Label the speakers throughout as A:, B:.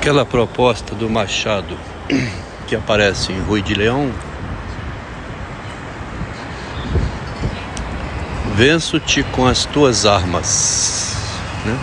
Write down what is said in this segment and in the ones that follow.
A: Aquela proposta do Machado que aparece em Rui de Leão. Venço-te com as tuas armas. Né?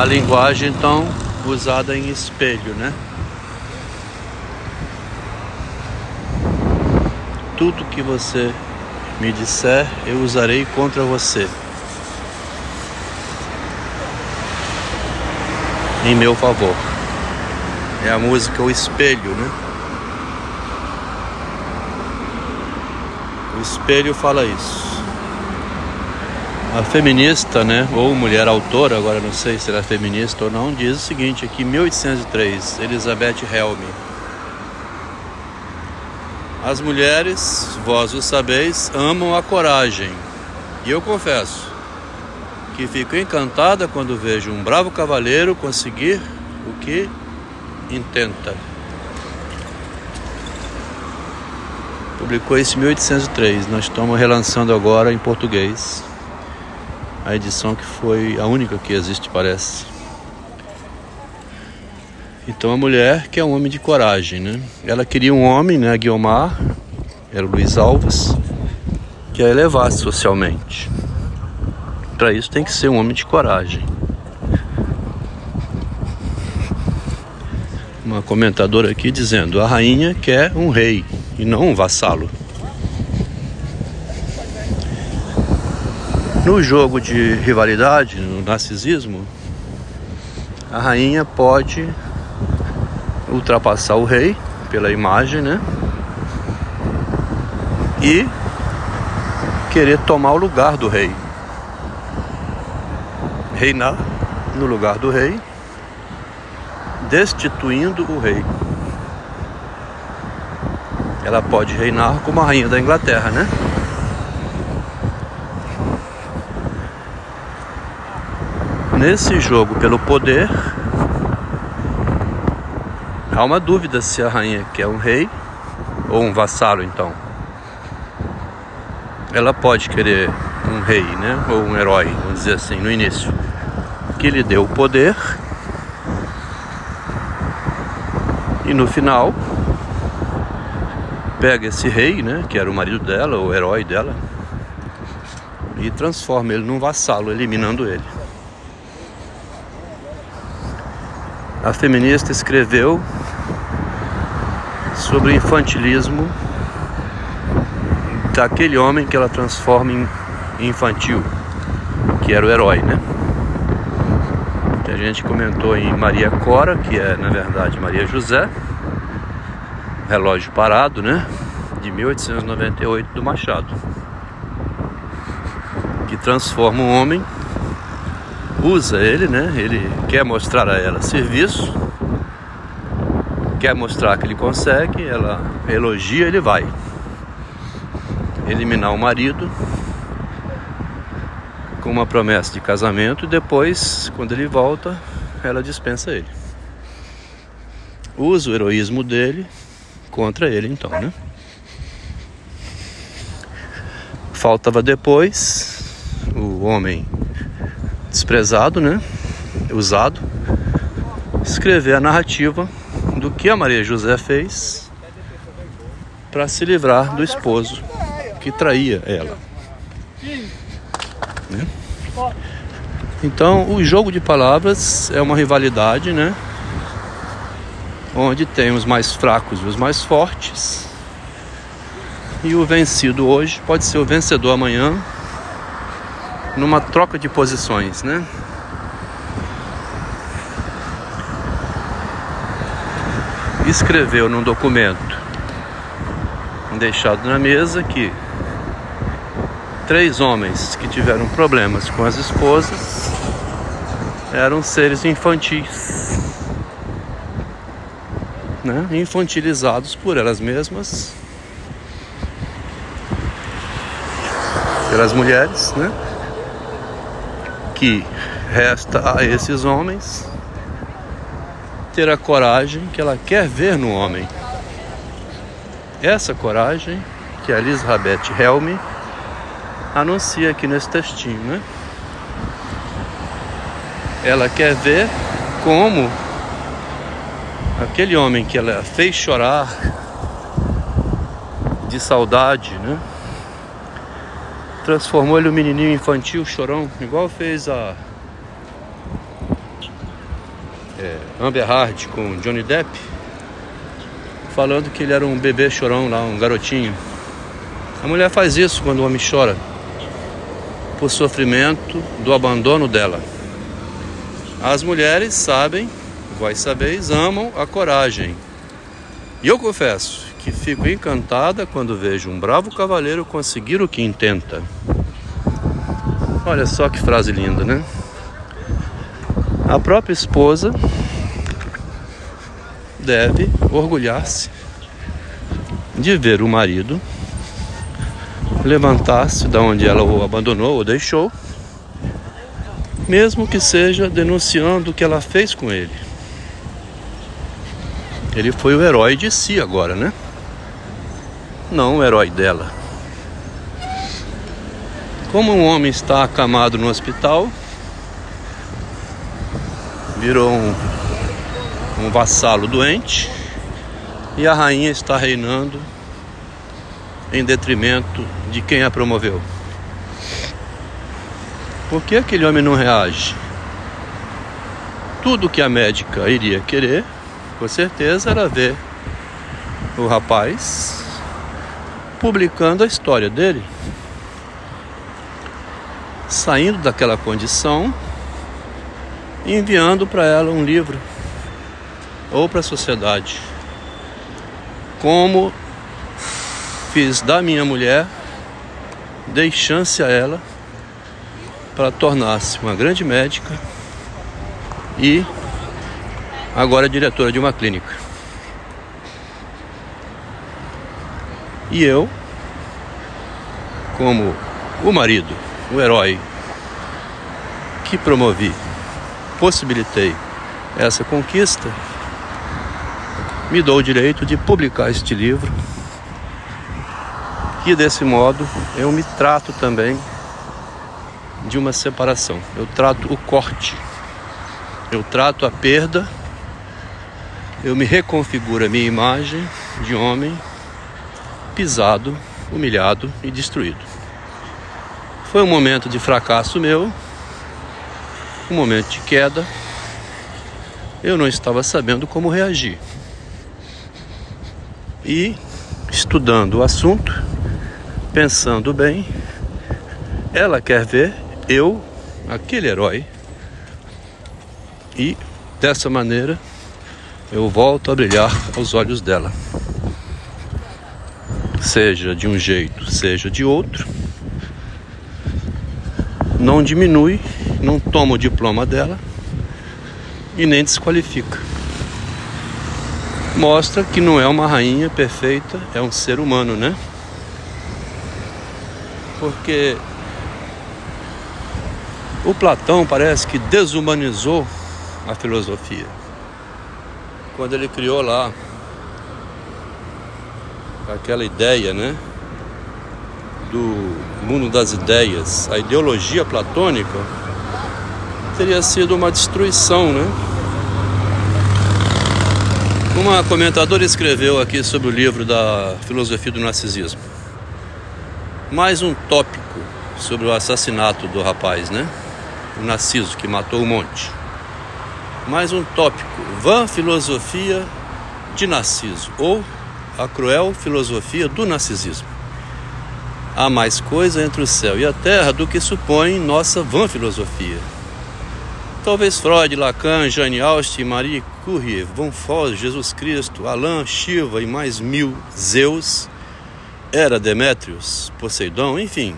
A: A linguagem então usada em espelho, né? Tudo que você me disser, eu usarei contra você. Em meu favor. É a música O Espelho, né? O espelho fala isso. A feminista, né, ou mulher autora, agora não sei se ela é feminista ou não, diz o seguinte aqui, 1803, Elizabeth Helme. As mulheres, vós o sabeis, amam a coragem. E eu confesso que fico encantada quando vejo um bravo cavaleiro conseguir o que intenta. Publicou isso em 1803. Nós estamos relançando agora em português a edição que foi a única que existe, parece. Então a mulher que é um homem de coragem, né? Ela queria um homem, né? Guiomar, era o Luiz Alves, que a elevasse socialmente. Para isso tem que ser um homem de coragem. Uma comentadora aqui dizendo: a rainha quer um rei e não um vassalo. No jogo de rivalidade, no narcisismo, a rainha pode ultrapassar o rei pela imagem, né? E querer tomar o lugar do rei. Reinar no lugar do rei, destituindo o rei. Ela pode reinar como a rainha da Inglaterra, né? Nesse jogo pelo poder, há uma dúvida se a rainha quer um rei ou um vassalo, então. Ela pode querer um rei, né? Ou um herói, vamos dizer assim, no início, que lhe deu o poder. E no final, pega esse rei, né? Que era o marido dela, o herói dela, e transforma ele num vassalo, eliminando ele. A feminista escreveu sobre o infantilismo daquele homem que ela transforma em infantil, que era o herói, né? A gente comentou em Maria Cora, que é na verdade Maria José, relógio parado, né? De 1898 do Machado, que transforma um homem usa ele, né? Ele quer mostrar a ela serviço, quer mostrar que ele consegue, ela elogia, ele vai. Eliminar o marido com uma promessa de casamento e depois, quando ele volta, ela dispensa ele. Usa o heroísmo dele contra ele, então, né? Faltava depois o homem desprezado, né? Usado, escrever a narrativa do que a Maria José fez para se livrar do esposo que traía ela. Né? Então, o jogo de palavras é uma rivalidade, né? Onde tem os mais fracos e os mais fortes. E o vencido hoje pode ser o vencedor amanhã, numa troca de posições, né? Escreveu num documento deixado na mesa que três homens que tiveram problemas com as esposas eram seres infantis, né? infantilizados por elas mesmas, pelas mulheres, né? que resta a esses homens ter a coragem que ela quer ver no homem. Essa coragem que a Elizabeth Helme anuncia aqui nesse textinho, né? ela quer ver como aquele homem que ela fez chorar de saudade, né? Transformou ele um menininho infantil chorão, igual fez a é, Amber Hard com Johnny Depp, falando que ele era um bebê chorão lá, um garotinho. A mulher faz isso quando o homem chora, por sofrimento do abandono dela. As mulheres sabem, vós sabeis, amam a coragem. E eu confesso que fico encantada quando vejo um bravo cavaleiro conseguir o que intenta. Olha só que frase linda, né? A própria esposa deve orgulhar-se de ver o marido levantar-se da onde ela o abandonou ou deixou, mesmo que seja denunciando o que ela fez com ele. Ele foi o herói de si agora, né? Não o herói dela. Como um homem está acamado no hospital, virou um, um vassalo doente e a rainha está reinando em detrimento de quem a promoveu. Por que aquele homem não reage? Tudo que a médica iria querer, com certeza, era ver o rapaz publicando a história dele, saindo daquela condição enviando para ela um livro ou para a sociedade. Como fiz da minha mulher, dei chance a ela para tornar-se uma grande médica e agora diretora de uma clínica. E eu, como o marido, o herói que promovi possibilitei essa conquista, me dou o direito de publicar este livro. E desse modo eu me trato também de uma separação. Eu trato o corte, eu trato a perda, eu me reconfiguro a minha imagem de homem pisado, humilhado e destruído. Foi um momento de fracasso meu, um momento de queda, eu não estava sabendo como reagir. E estudando o assunto, pensando bem, ela quer ver eu, aquele herói, e dessa maneira eu volto a brilhar aos olhos dela. Seja de um jeito, seja de outro, não diminui não toma o diploma dela e nem desqualifica. Mostra que não é uma rainha perfeita, é um ser humano, né? Porque o Platão parece que desumanizou a filosofia. Quando ele criou lá aquela ideia, né? Do mundo das ideias, a ideologia platônica, teria sido uma destruição, né? Uma comentadora escreveu aqui sobre o livro da filosofia do narcisismo. Mais um tópico sobre o assassinato do rapaz, né? O Narciso que matou o monte. Mais um tópico, vã filosofia de Narciso ou a cruel filosofia do narcisismo. Há mais coisa entre o céu e a terra do que supõe nossa vã filosofia. Talvez Freud, Lacan, Jane Austen, Marie Curie, Von Foss, Jesus Cristo, Alain, Shiva e mais mil Zeus, era Demétrios, Poseidon, enfim.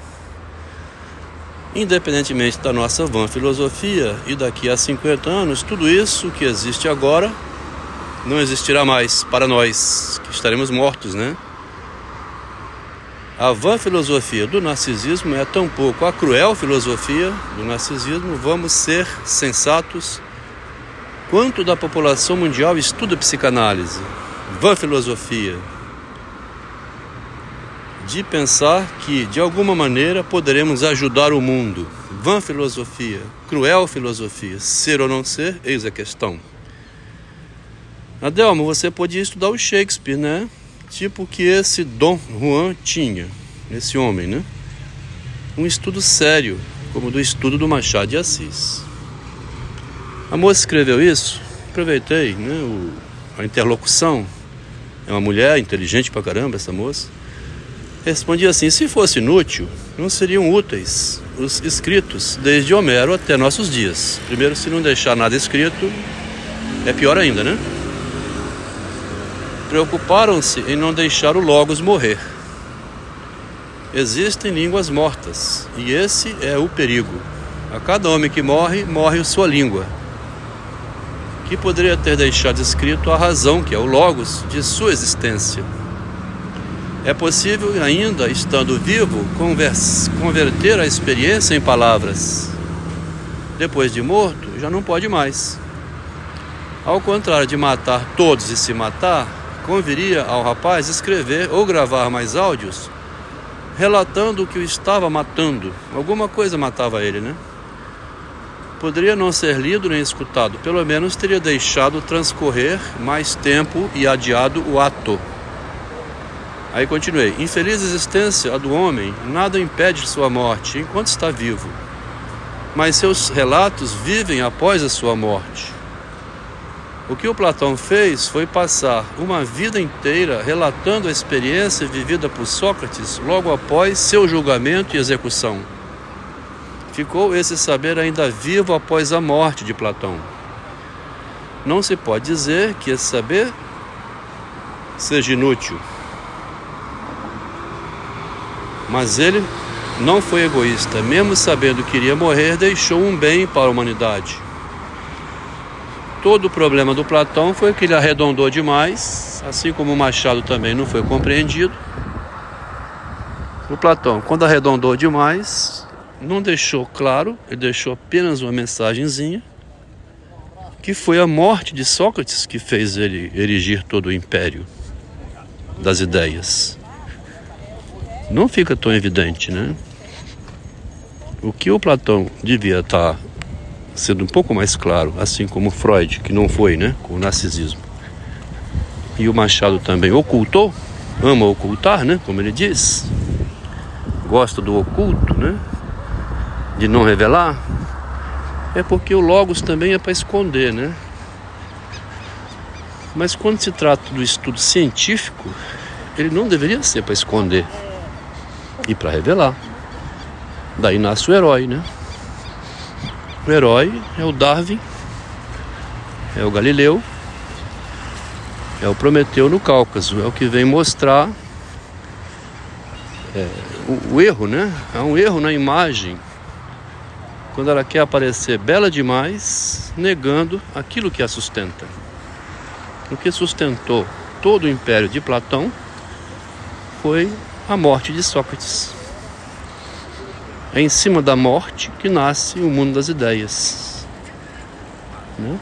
A: Independentemente da nossa vã filosofia e daqui a 50 anos, tudo isso que existe agora não existirá mais para nós, que estaremos mortos, né? A vã filosofia do narcisismo é tampouco a cruel filosofia do narcisismo. Vamos ser sensatos. Quanto da população mundial estuda psicanálise? Vã filosofia. De pensar que de alguma maneira poderemos ajudar o mundo. Vã filosofia, cruel filosofia, ser ou não ser, eis a questão. Adelmo, você podia estudar o Shakespeare, né? Tipo que esse Dom Juan tinha, esse homem, né? Um estudo sério, como do estudo do Machado de Assis. A moça escreveu isso, aproveitei, né? O, a interlocução. É uma mulher inteligente pra caramba, essa moça. Respondi assim: se fosse inútil, não seriam úteis os escritos desde Homero até nossos dias. Primeiro, se não deixar nada escrito, é pior ainda, né? preocuparam-se em não deixar o Logos morrer. Existem línguas mortas, e esse é o perigo. A cada homem que morre, morre sua língua, que poderia ter deixado escrito a razão, que é o Logos, de sua existência. É possível, ainda estando vivo, converter a experiência em palavras. Depois de morto, já não pode mais. Ao contrário de matar todos e se matar, conviria ao rapaz escrever ou gravar mais áudios relatando o que o estava matando. Alguma coisa matava ele, né? Poderia não ser lido nem escutado, pelo menos teria deixado transcorrer mais tempo e adiado o ato. Aí continuei: Infeliz existência a do homem, nada impede sua morte enquanto está vivo, mas seus relatos vivem após a sua morte. O que o Platão fez foi passar uma vida inteira relatando a experiência vivida por Sócrates logo após seu julgamento e execução. Ficou esse saber ainda vivo após a morte de Platão. Não se pode dizer que esse saber seja inútil. Mas ele não foi egoísta, mesmo sabendo que iria morrer, deixou um bem para a humanidade todo o problema do Platão foi que ele arredondou demais, assim como o Machado também não foi compreendido. O Platão, quando arredondou demais, não deixou claro, ele deixou apenas uma mensagenzinha, que foi a morte de Sócrates que fez ele erigir todo o império das ideias. Não fica tão evidente, né? O que o Platão devia estar sendo um pouco mais claro, assim como Freud, que não foi, né, com o narcisismo. E o Machado também ocultou, ama ocultar, né, como ele diz. Gosta do oculto, né? De não revelar. É porque o logos também é para esconder, né? Mas quando se trata do estudo científico, ele não deveria ser para esconder e para revelar. Daí nasce o herói, né? O herói é o Darwin, é o Galileu, é o Prometeu no Cáucaso, é o que vem mostrar é, o, o erro, né? Há um erro na imagem quando ela quer aparecer bela demais, negando aquilo que a sustenta. O que sustentou todo o império de Platão foi a morte de Sócrates. É em cima da morte que nasce o mundo das ideias. Né?